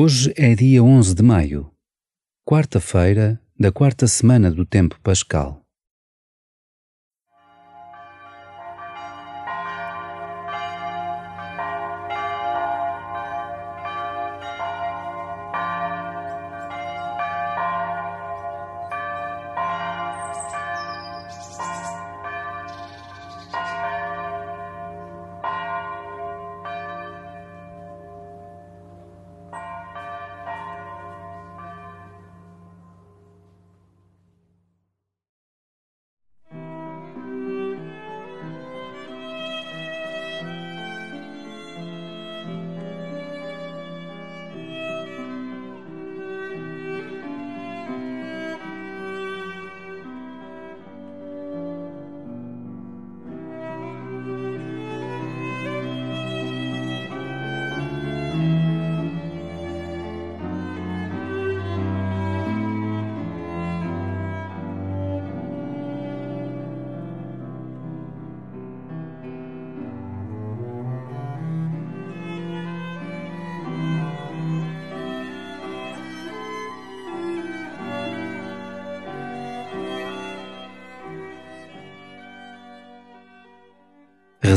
Hoje é dia 11 de maio, quarta-feira da quarta semana do tempo pascal.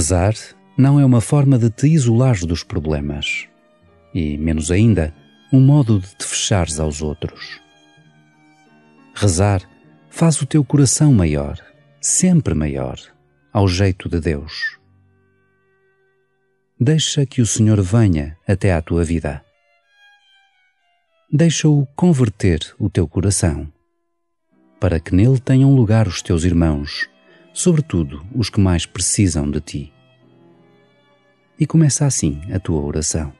Rezar não é uma forma de te isolares dos problemas e, menos ainda, um modo de te fechares aos outros. Rezar faz o teu coração maior, sempre maior, ao jeito de Deus. Deixa que o Senhor venha até à tua vida. Deixa-o converter o teu coração, para que nele tenham lugar os teus irmãos sobretudo os que mais precisam de ti. E começa assim a tua oração.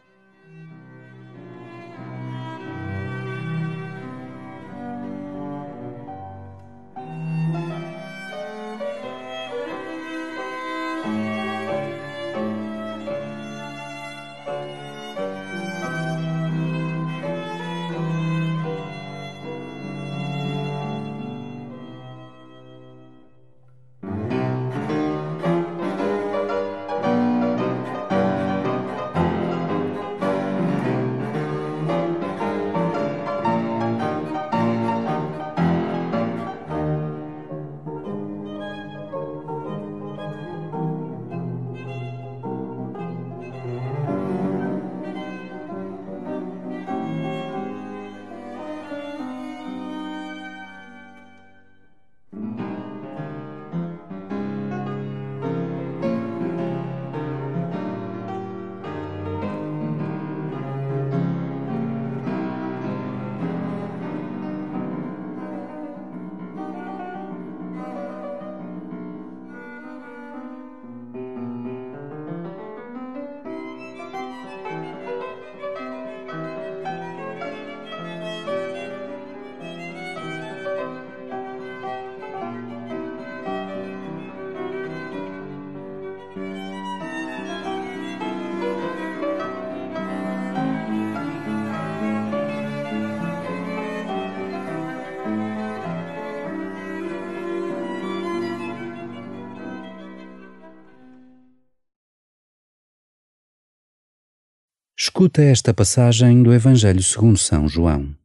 Escuta esta passagem do Evangelho segundo São João.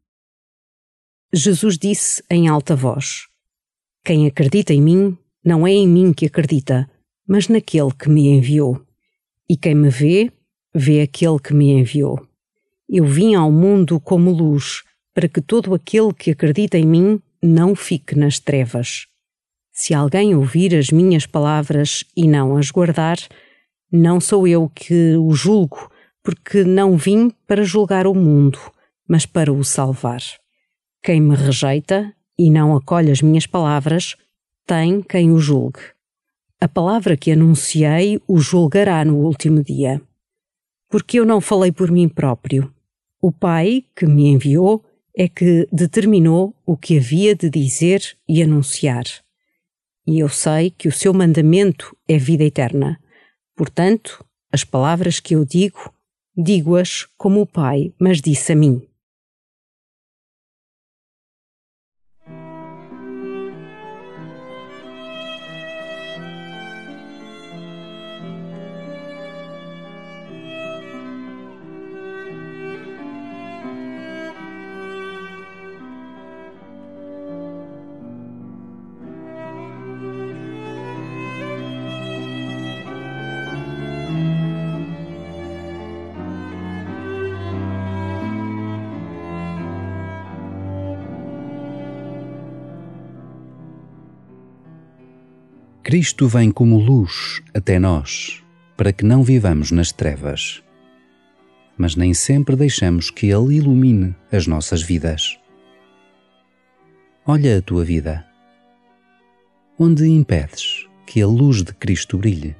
Jesus disse em alta voz: Quem acredita em mim, não é em mim que acredita, mas naquele que me enviou. E quem me vê, vê aquele que me enviou. Eu vim ao mundo como luz, para que todo aquele que acredita em mim não fique nas trevas. Se alguém ouvir as minhas palavras e não as guardar, não sou eu que o julgo porque não vim para julgar o mundo, mas para o salvar. Quem me rejeita e não acolhe as minhas palavras, tem quem o julgue. A palavra que anunciei o julgará no último dia. Porque eu não falei por mim próprio. O Pai, que me enviou, é que determinou o que havia de dizer e anunciar. E eu sei que o seu mandamento é vida eterna. Portanto, as palavras que eu digo Digo-as como o Pai mas disse a mim. Cristo vem como luz até nós, para que não vivamos nas trevas. Mas nem sempre deixamos que Ele ilumine as nossas vidas. Olha a tua vida. Onde impedes que a luz de Cristo brilhe?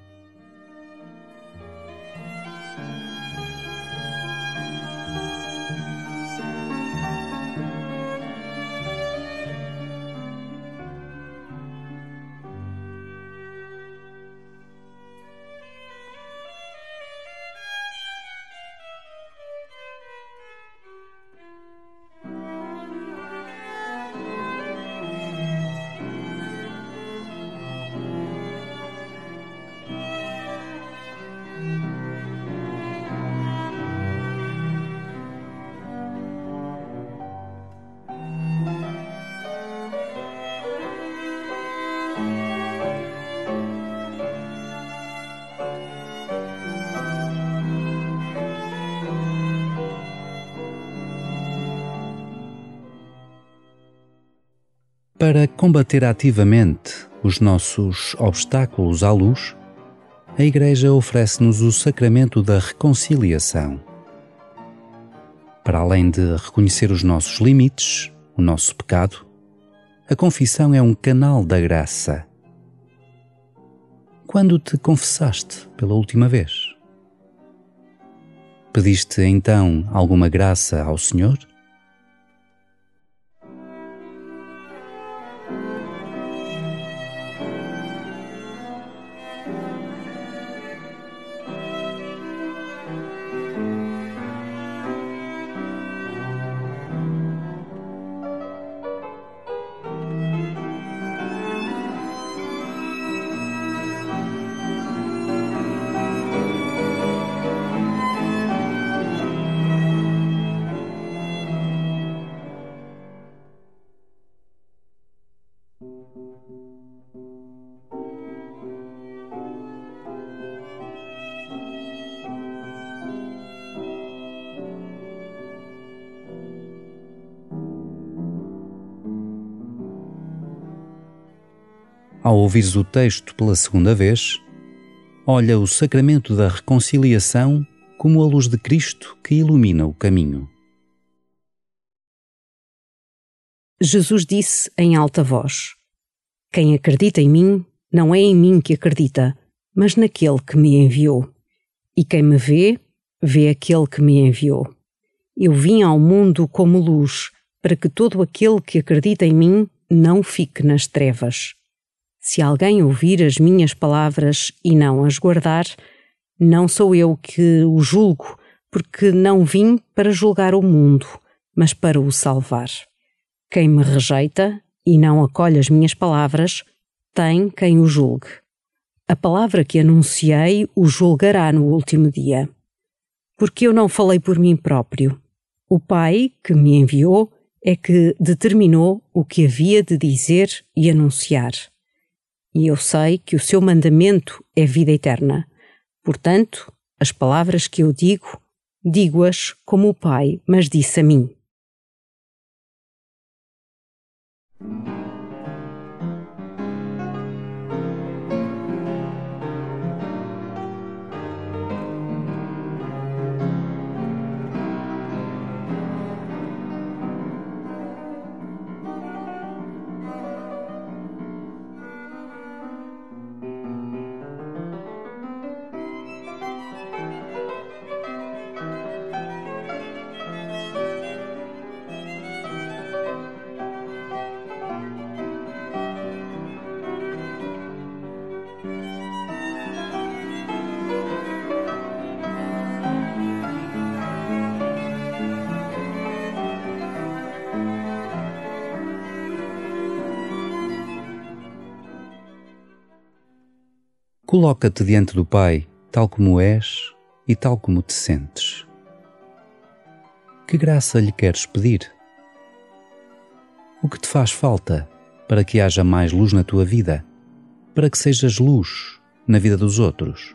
Para combater ativamente os nossos obstáculos à luz, a Igreja oferece-nos o sacramento da reconciliação. Para além de reconhecer os nossos limites, o nosso pecado, a confissão é um canal da graça. Quando te confessaste pela última vez? Pediste então alguma graça ao Senhor? Ao ouvires o texto pela segunda vez, olha o sacramento da reconciliação como a luz de Cristo que ilumina o caminho. Jesus disse em alta voz: Quem acredita em mim, não é em mim que acredita, mas naquele que me enviou. E quem me vê, vê aquele que me enviou. Eu vim ao mundo como luz, para que todo aquele que acredita em mim não fique nas trevas. Se alguém ouvir as minhas palavras e não as guardar, não sou eu que o julgo, porque não vim para julgar o mundo, mas para o salvar. Quem me rejeita e não acolhe as minhas palavras, tem quem o julgue. A palavra que anunciei o julgará no último dia. Porque eu não falei por mim próprio. O Pai, que me enviou, é que determinou o que havia de dizer e anunciar e eu sei que o seu mandamento é vida eterna. Portanto, as palavras que eu digo, digo-as como o Pai mas disse a mim. Coloca-te diante do Pai, tal como és e tal como te sentes. Que graça lhe queres pedir? O que te faz falta para que haja mais luz na tua vida, para que sejas luz na vida dos outros?